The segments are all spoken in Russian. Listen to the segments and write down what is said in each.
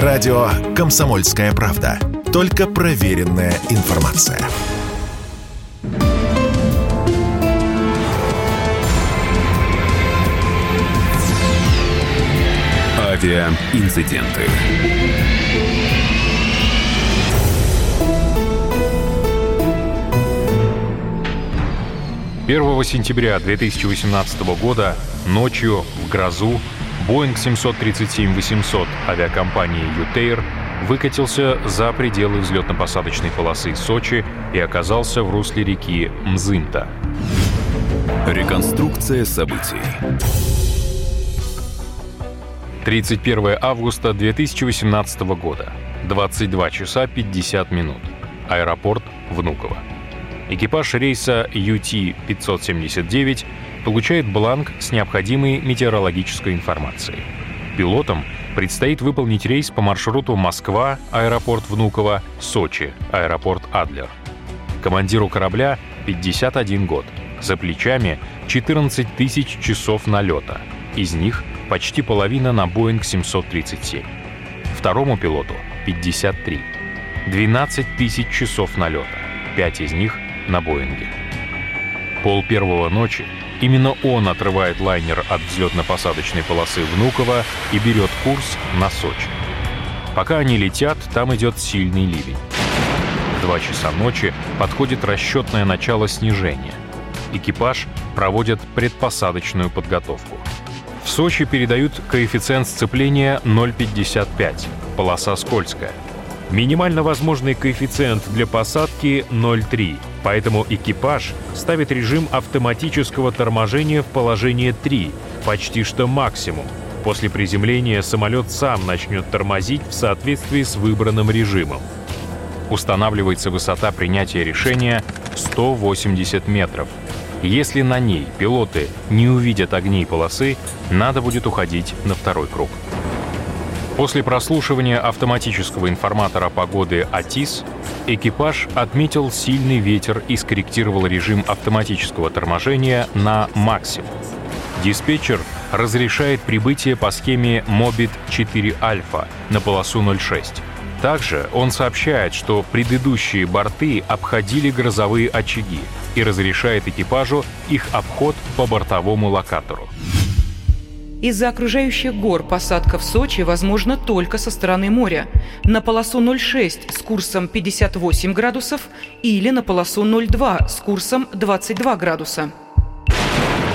Радио «Комсомольская правда». Только проверенная информация. Авиаинциденты. 1 сентября 2018 года ночью в грозу Boeing 737-800 авиакомпании «Ютейр» выкатился за пределы взлетно-посадочной полосы Сочи и оказался в русле реки Мзымта. Реконструкция событий. 31 августа 2018 года. 22 часа 50 минут. Аэропорт Внуково. Экипаж рейса UT-579 получает бланк с необходимой метеорологической информацией. Пилотам предстоит выполнить рейс по маршруту Москва, аэропорт Внуково, Сочи, аэропорт Адлер. Командиру корабля 51 год. За плечами 14 тысяч часов налета. Из них почти половина на Boeing 737. Второму пилоту 53. 12 тысяч часов налета. Пять из них на Боинге. Пол первого ночи именно он отрывает лайнер от взлетно-посадочной полосы Внуково и берет курс на Сочи. Пока они летят, там идет сильный ливень. В два часа ночи подходит расчетное начало снижения. Экипаж проводит предпосадочную подготовку. В Сочи передают коэффициент сцепления 0,55, полоса скользкая. Минимально возможный коэффициент для посадки 0,3, Поэтому экипаж ставит режим автоматического торможения в положение 3, почти что максимум. После приземления самолет сам начнет тормозить в соответствии с выбранным режимом. Устанавливается высота принятия решения 180 метров. Если на ней пилоты не увидят огней полосы, надо будет уходить на второй круг. После прослушивания автоматического информатора погоды АТИС экипаж отметил сильный ветер и скорректировал режим автоматического торможения на максимум. Диспетчер разрешает прибытие по схеме Mobit 4 Альфа на полосу 06. Также он сообщает, что предыдущие борты обходили грозовые очаги и разрешает экипажу их обход по бортовому локатору. Из-за окружающих гор посадка в Сочи возможна только со стороны моря. На полосу 0,6 с курсом 58 градусов или на полосу 0,2 с курсом 22 градуса.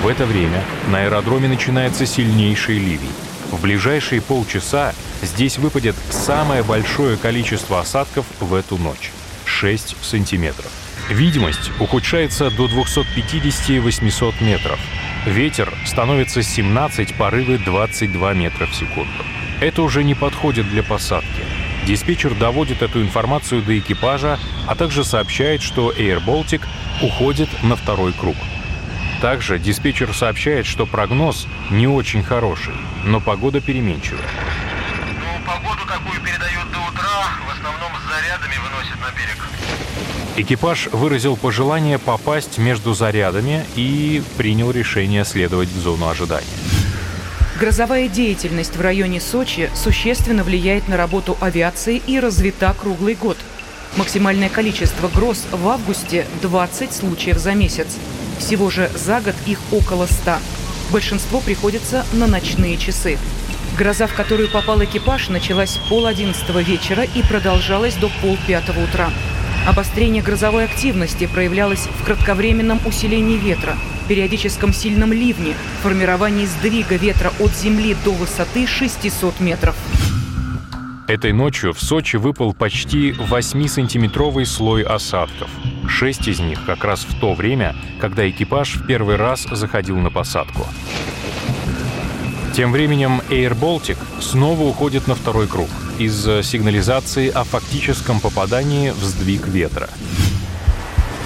В это время на аэродроме начинается сильнейший ливень. В ближайшие полчаса здесь выпадет самое большое количество осадков в эту ночь — 6 сантиметров. Видимость ухудшается до 250-800 метров — Ветер становится 17, порывы 22 метра в секунду. Это уже не подходит для посадки. Диспетчер доводит эту информацию до экипажа, а также сообщает, что Air Baltic уходит на второй круг. Также диспетчер сообщает, что прогноз не очень хороший, но погода переменчивая. Ну, погоду, какую передают до утра, в основном с зарядами выносят на берег. Экипаж выразил пожелание попасть между зарядами и принял решение следовать в зону ожидания. Грозовая деятельность в районе Сочи существенно влияет на работу авиации и развита круглый год. Максимальное количество гроз в августе – 20 случаев за месяц. Всего же за год их около 100. Большинство приходится на ночные часы. Гроза, в которую попал экипаж, началась пол одиннадцатого вечера и продолжалась до пол пятого утра. Обострение грозовой активности проявлялось в кратковременном усилении ветра, периодическом сильном ливне, формировании сдвига ветра от земли до высоты 600 метров. Этой ночью в Сочи выпал почти 8-сантиметровый слой осадков. Шесть из них как раз в то время, когда экипаж в первый раз заходил на посадку. Тем временем Air Baltic снова уходит на второй круг — из сигнализации о фактическом попадании в сдвиг ветра.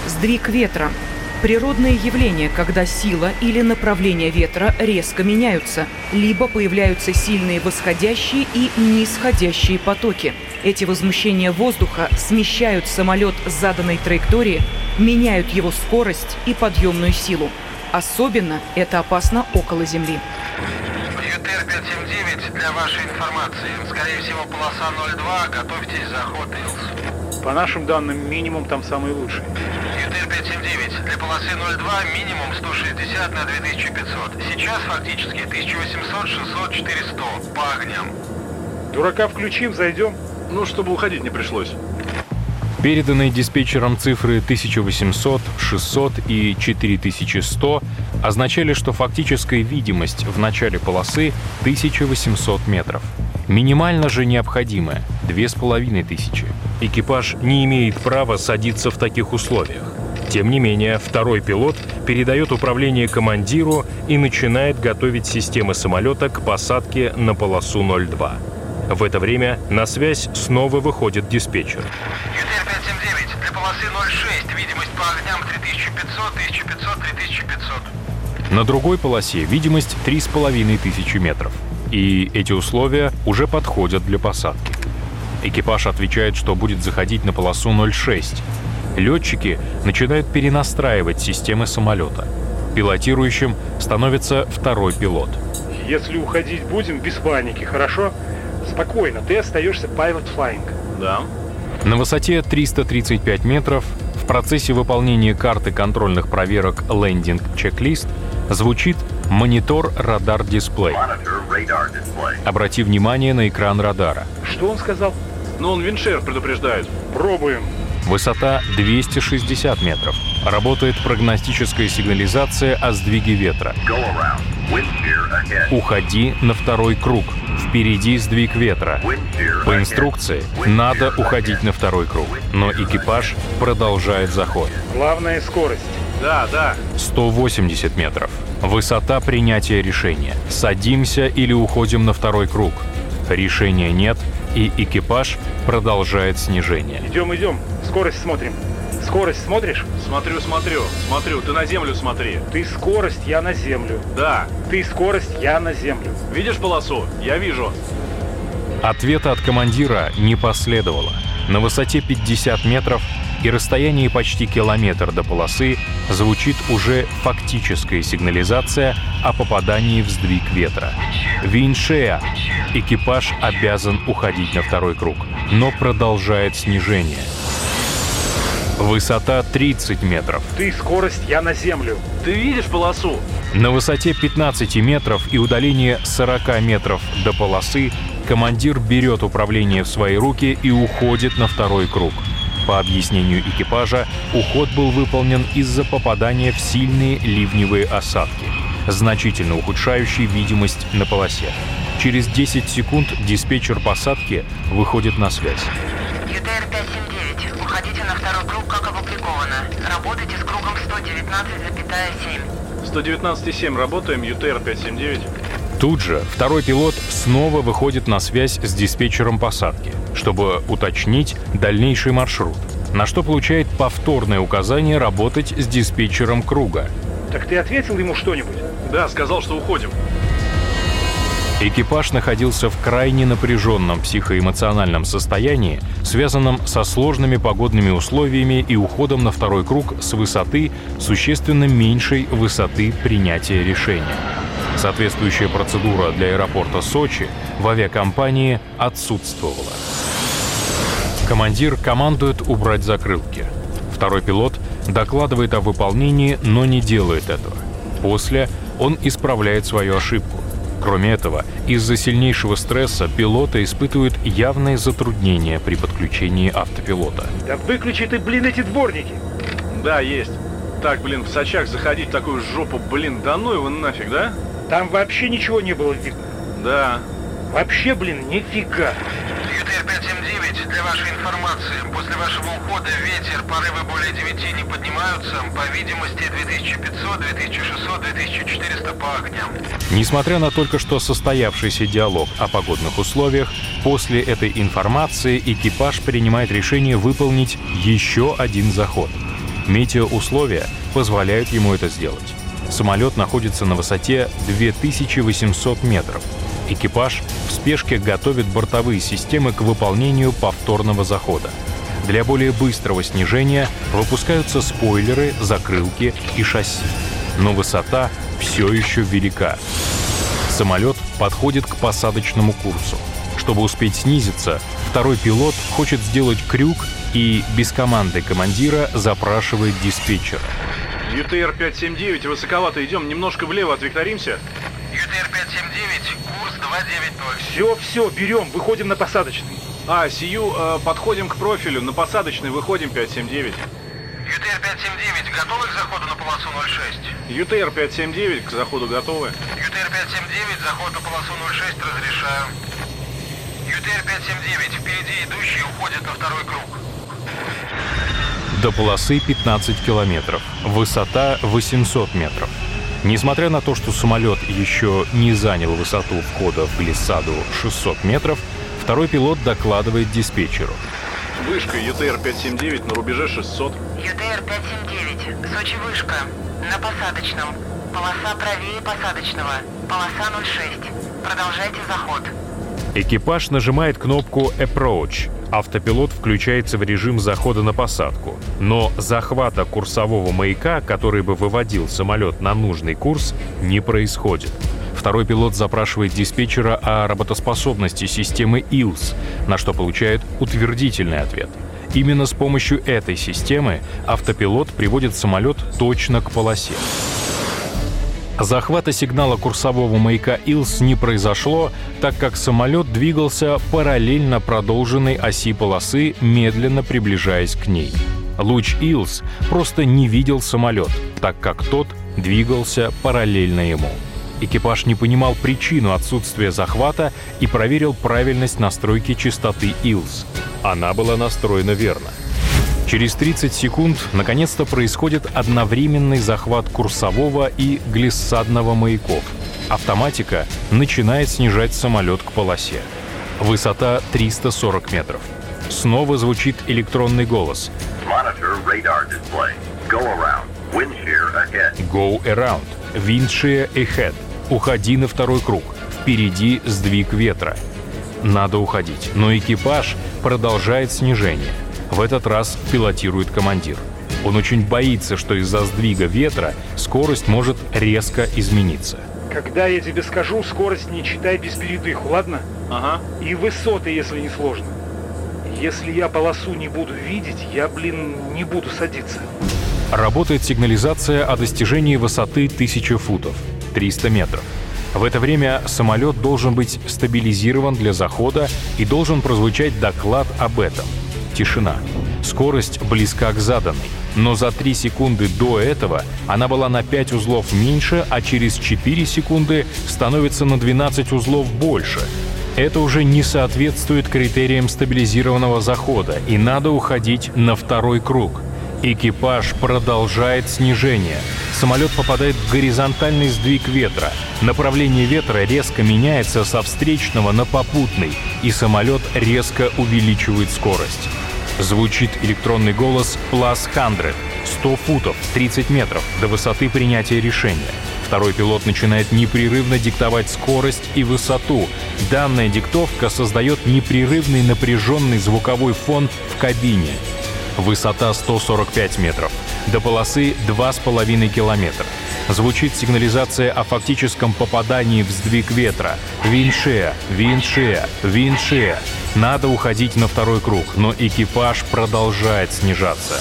Сдвиг ветра – природное явление, когда сила или направление ветра резко меняются, либо появляются сильные восходящие и нисходящие потоки. Эти возмущения воздуха смещают самолет с заданной траектории, меняют его скорость и подъемную силу. Особенно это опасно около Земли. ЮТР-579 для вашей информации. Скорее всего, полоса 02. Готовьтесь заход Илс. По нашим данным, минимум там самый лучший. ЮТР 579. Для полосы 02 минимум 160 на 2500. Сейчас фактически 1800, 600, 400 по огням. Дурака включим, зайдем. Ну, чтобы уходить не пришлось. Переданные диспетчером цифры 1800, 600 и 4100 означали, что фактическая видимость в начале полосы 1800 метров. Минимально же необходимая — 2500. Экипаж не имеет права садиться в таких условиях. Тем не менее, второй пилот передает управление командиру и начинает готовить системы самолета к посадке на полосу 02. В это время на связь снова выходит диспетчер. ЮТР 579. Для полосы 06. Видимость по огням 3500, 1500, 3500. На другой полосе видимость 3500 метров. И эти условия уже подходят для посадки. Экипаж отвечает, что будет заходить на полосу 06. Летчики начинают перенастраивать системы самолета. Пилотирующим становится второй пилот. Если уходить будем, без паники, хорошо? Спокойно, ты остаешься pilot flying. Да. На высоте 335 метров в процессе выполнения карты контрольных проверок Checklist звучит монитор радар-дисплей. Обрати внимание на экран радара. Что он сказал? Но он виншер предупреждает. Пробуем. Высота 260 метров. Работает прогностическая сигнализация о сдвиге ветра. Уходи на второй круг. Впереди сдвиг ветра. По инструкции надо уходить на второй круг, но экипаж продолжает заход. Главная скорость. Да, да. 180 метров. Высота принятия решения. Садимся или уходим на второй круг. Решения нет, и экипаж продолжает снижение. Идем, идем. Скорость смотрим. Скорость смотришь? Смотрю, смотрю, смотрю. Ты на землю смотри. Ты скорость, я на землю. Да. Ты скорость, я на землю. Видишь полосу? Я вижу. Ответа от командира не последовало. На высоте 50 метров и расстоянии почти километр до полосы звучит уже фактическая сигнализация о попадании в сдвиг ветра. Виншея. Экипаж обязан уходить на второй круг, но продолжает снижение. Высота 30 метров. Ты скорость, я на землю. Ты видишь полосу? На высоте 15 метров и удалении 40 метров до полосы командир берет управление в свои руки и уходит на второй круг. По объяснению экипажа, уход был выполнен из-за попадания в сильные ливневые осадки, значительно ухудшающие видимость на полосе. Через 10 секунд диспетчер посадки выходит на связь. ЮТР 579. Уходите на второй круг, как опубликовано. Работайте с кругом 119,7. 119,7 работаем, ЮТР 579. Тут же второй пилот снова выходит на связь с диспетчером посадки, чтобы уточнить дальнейший маршрут, на что получает повторное указание работать с диспетчером круга. Так ты ответил ему что-нибудь? Да, сказал, что уходим. Экипаж находился в крайне напряженном психоэмоциональном состоянии, связанном со сложными погодными условиями и уходом на второй круг с высоты, существенно меньшей высоты принятия решения. Соответствующая процедура для аэропорта Сочи в авиакомпании отсутствовала. Командир командует убрать закрылки. Второй пилот докладывает о выполнении, но не делает этого. После он исправляет свою ошибку. Кроме этого, из-за сильнейшего стресса пилоты испытывают явные затруднения при подключении автопилота. Да выключи ты, блин, эти дворники. Да, есть. Так, блин, в Сочах заходить в такую жопу, блин, да ну его нафиг, да? Там вообще ничего не было видно. Да. Вообще, блин, нифига. ЮТР 579. Для вашей информации, после вашего ухода ветер, порывы более 9 не поднимаются. По видимости, 2500, 2600, 2400 по огням. Несмотря на только что состоявшийся диалог о погодных условиях, после этой информации экипаж принимает решение выполнить еще один заход. Метеоусловия позволяют ему это сделать. Самолет находится на высоте 2800 метров. Экипаж в спешке готовит бортовые системы к выполнению повторного захода. Для более быстрого снижения выпускаются спойлеры, закрылки и шасси. Но высота все еще велика. Самолет подходит к посадочному курсу. Чтобы успеть снизиться, второй пилот хочет сделать крюк и без команды командира запрашивает диспетчера. ЮТР-579, высоковато идем, немножко влево отвекторимся. ЮТР-579, курс 290. Все, все, берем, выходим на посадочный. А, сию, э, подходим к профилю, на посадочный выходим 579. ЮТР-579, готовы к заходу на полосу 06? ЮТР-579 к заходу готовы. ЮТР-579, заход на полосу 06 разрешаю. ЮТР-579, впереди идущий уходит на второй круг. До полосы 15 километров, высота 800 метров. Несмотря на то, что самолет еще не занял высоту входа в глиссаду 600 метров, второй пилот докладывает диспетчеру. Вышка ЮТР-579 на рубеже 600. ЮТР-579, Сочи вышка, на посадочном. Полоса правее посадочного, полоса 06. Продолжайте заход. Экипаж нажимает кнопку «Approach». Автопилот включается в режим захода на посадку. Но захвата курсового маяка, который бы выводил самолет на нужный курс, не происходит. Второй пилот запрашивает диспетчера о работоспособности системы ИЛС, на что получает утвердительный ответ. Именно с помощью этой системы автопилот приводит самолет точно к полосе. Захвата сигнала курсового маяка Илс не произошло, так как самолет двигался параллельно продолженной оси полосы, медленно приближаясь к ней. Луч Илс просто не видел самолет, так как тот двигался параллельно ему. Экипаж не понимал причину отсутствия захвата и проверил правильность настройки частоты Илс. Она была настроена верно. Через 30 секунд наконец-то происходит одновременный захват курсового и глиссадного маяков. Автоматика начинает снижать самолет к полосе. Высота 340 метров. Снова звучит электронный голос. Around. Go around. Wind shear ahead. Уходи на второй круг. Впереди сдвиг ветра. Надо уходить, но экипаж продолжает снижение. В этот раз пилотирует командир. Он очень боится, что из-за сдвига ветра скорость может резко измениться. Когда я тебе скажу, скорость не читай без передыху, ладно? Ага. И высоты, если не сложно. Если я полосу не буду видеть, я, блин, не буду садиться. Работает сигнализация о достижении высоты 1000 футов, 300 метров. В это время самолет должен быть стабилизирован для захода и должен прозвучать доклад об этом. Тишина. Скорость близка к заданной. Но за 3 секунды до этого она была на 5 узлов меньше, а через 4 секунды становится на 12 узлов больше. Это уже не соответствует критериям стабилизированного захода, и надо уходить на второй круг. Экипаж продолжает снижение. Самолет попадает в горизонтальный сдвиг ветра. Направление ветра резко меняется со встречного на попутный, и самолет резко увеличивает скорость. Звучит электронный голос «Plus 100», 100 футов, 30 метров до высоты принятия решения. Второй пилот начинает непрерывно диктовать скорость и высоту. Данная диктовка создает непрерывный напряженный звуковой фон в кабине. Высота 145 метров. До полосы 2,5 километра. Звучит сигнализация о фактическом попадании в сдвиг ветра. Виншея, виншея, виншея. Надо уходить на второй круг, но экипаж продолжает снижаться.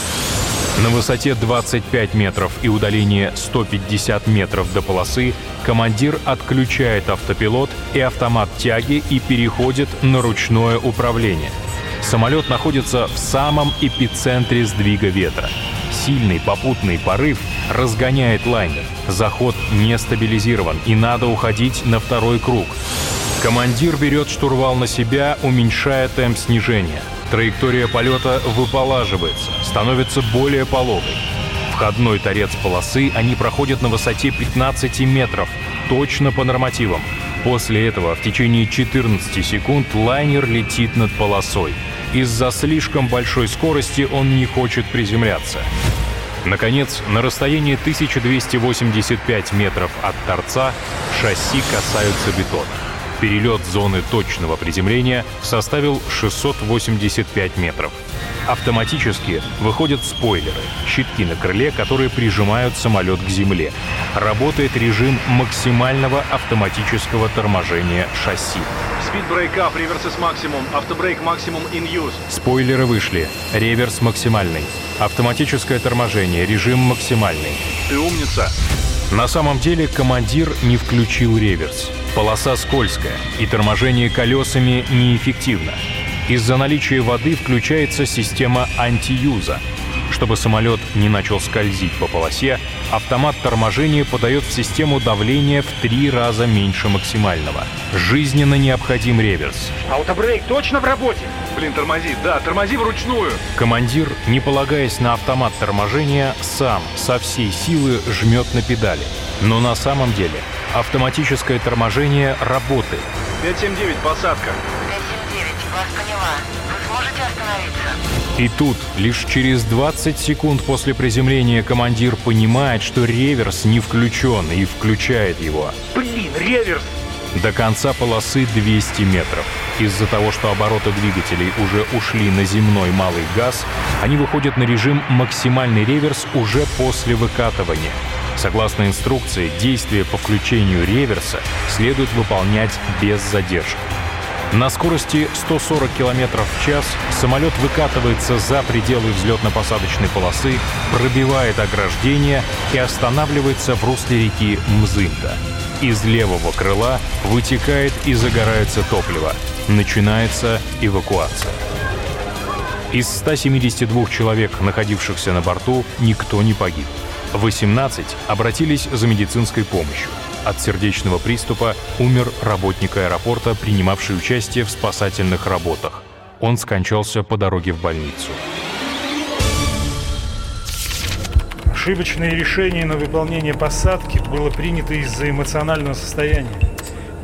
На высоте 25 метров и удалении 150 метров до полосы командир отключает автопилот и автомат тяги и переходит на ручное управление. Самолет находится в самом эпицентре сдвига ветра. Сильный попутный порыв разгоняет лайнер. Заход не стабилизирован и надо уходить на второй круг. Командир берет штурвал на себя, уменьшая темп снижения. Траектория полета выполаживается, становится более пологой. Входной торец полосы они проходят на высоте 15 метров, точно по нормативам. После этого в течение 14 секунд лайнер летит над полосой. Из-за слишком большой скорости он не хочет приземляться. Наконец, на расстоянии 1285 метров от торца шасси касаются бетона. Перелет зоны точного приземления составил 685 метров. Автоматически выходят спойлеры, щитки на крыле, которые прижимают самолет к земле. Работает режим максимального автоматического торможения шасси. Brake up, reverses maximum, автобрейк maximum in use. Спойлеры вышли. Реверс максимальный. Автоматическое торможение, режим максимальный. Ты умница. На самом деле командир не включил реверс. Полоса скользкая, и торможение колесами неэффективно. Из-за наличия воды включается система антиюза. Чтобы самолет не начал скользить по полосе, автомат торможения подает в систему давления в три раза меньше максимального. Жизненно необходим реверс. Аутобрейк точно в работе? Блин, тормози, да, тормози вручную. Командир, не полагаясь на автомат торможения, сам со всей силы жмет на педали. Но на самом деле автоматическое торможение работает. 579, посадка. И тут, лишь через 20 секунд после приземления, командир понимает, что реверс не включен и включает его. Блин, реверс! До конца полосы 200 метров. Из-за того, что обороты двигателей уже ушли на земной малый газ, они выходят на режим максимальный реверс уже после выкатывания. Согласно инструкции, действия по включению реверса следует выполнять без задержки. На скорости 140 км в час самолет выкатывается за пределы взлетно-посадочной полосы, пробивает ограждение и останавливается в русле реки Мзынта. Из левого крыла вытекает и загорается топливо. Начинается эвакуация. Из 172 человек, находившихся на борту, никто не погиб. 18 обратились за медицинской помощью. От сердечного приступа умер работник аэропорта, принимавший участие в спасательных работах. Он скончался по дороге в больницу. Ошибочное решение на выполнение посадки было принято из-за эмоционального состояния.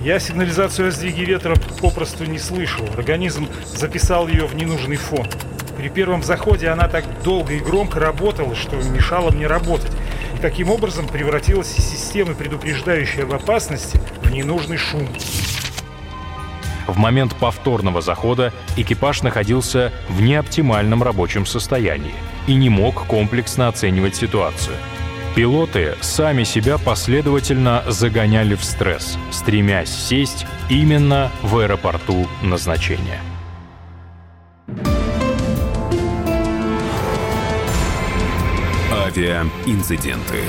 Я сигнализацию о сдвиге ветра попросту не слышал. Организм записал ее в ненужный фон. При первом заходе она так долго и громко работала, что мешала мне работать. И таким образом превратилась из системы, предупреждающей об опасности, в ненужный шум. В момент повторного захода экипаж находился в неоптимальном рабочем состоянии и не мог комплексно оценивать ситуацию. Пилоты сами себя последовательно загоняли в стресс, стремясь сесть именно в аэропорту назначения. Авиаинциденты.